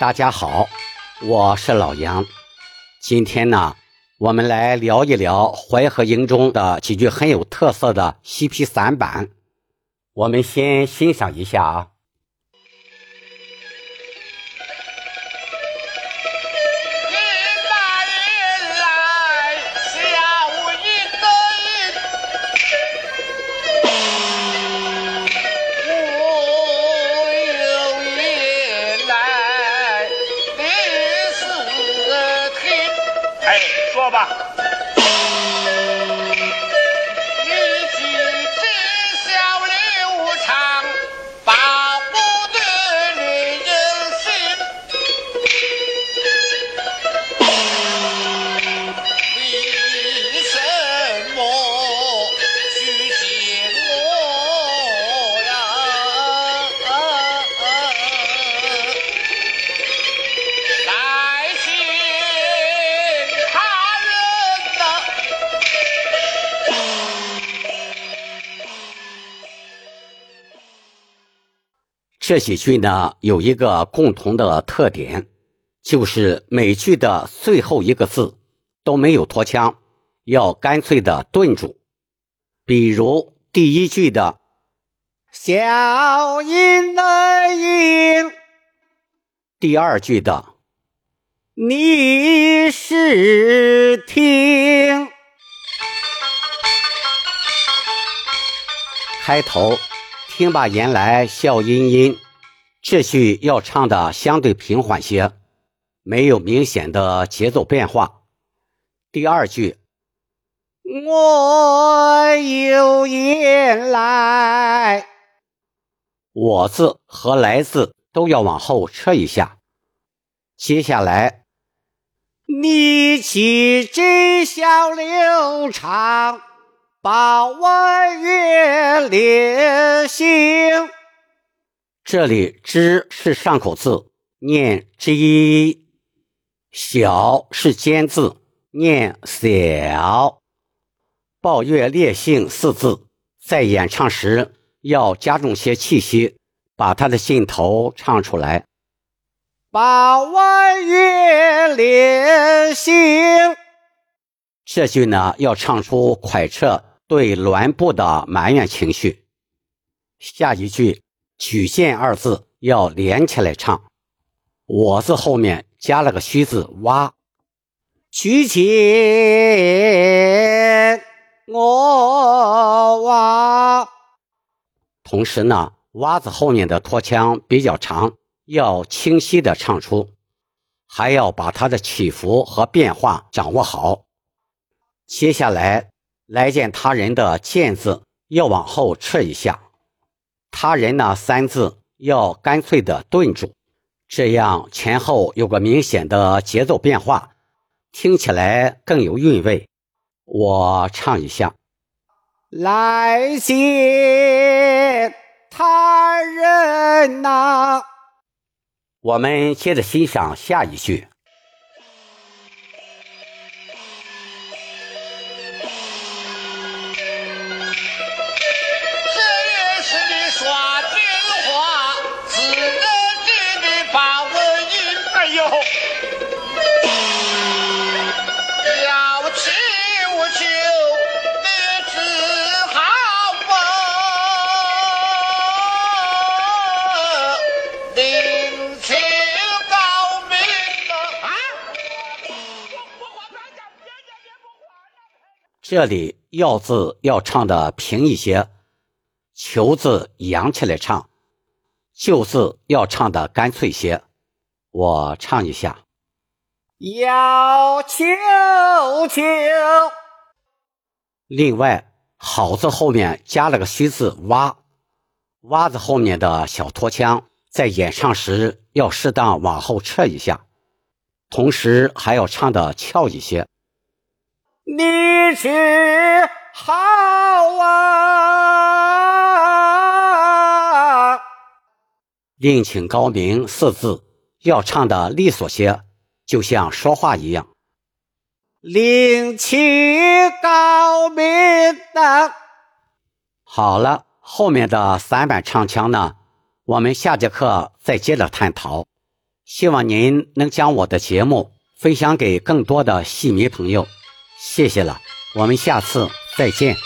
大家好，我是老杨。今天呢，我们来聊一聊淮河营中的几句很有特色的西皮散板。我们先欣赏一下啊。哎说吧。这几句呢，有一个共同的特点，就是每句的最后一个字都没有拖腔，要干脆的顿住。比如第一句的“小音的音”，第二句的“你是听”，开头。听罢言来笑吟吟，这句要唱的相对平缓些，没有明显的节奏变化。第二句，我有言来，我字和来字都要往后撤一下。接下来，你气真笑流长。把弯月连心，这里之是上口字，念之；小是尖字，念小。抱月烈性四字，在演唱时要加重些气息，把它的劲头唱出来。把弯月连心，这句呢要唱出快彻。对栾布的埋怨情绪，下一句“举荐”二字要连起来唱，“我”字后面加了个虚字“挖”，举荐我挖。同时呢，“挖”字后面的拖腔比较长，要清晰的唱出，还要把它的起伏和变化掌握好。接下来。来见他人的“见”字要往后撤一下，“他人”呢三字要干脆的顿住，这样前后有个明显的节奏变化，听起来更有韵味。我唱一下：“来见他人呐。”我们接着欣赏下一句。这里“要”字要唱的平一些，“求”字扬起来唱，“就”字要唱的干脆些。我唱一下：“要求求。”另外，“好”字后面加了个虚字“挖”，“挖”字后面的小拖腔，在演唱时要适当往后撤一下，同时还要唱的翘一些。你是好啊！另请高明四字要唱的利索些，就像说话一样。另请高明的。好了，后面的散板唱腔呢？我们下节课再接着探讨。希望您能将我的节目分享给更多的戏迷朋友，谢谢了，我们下次再见。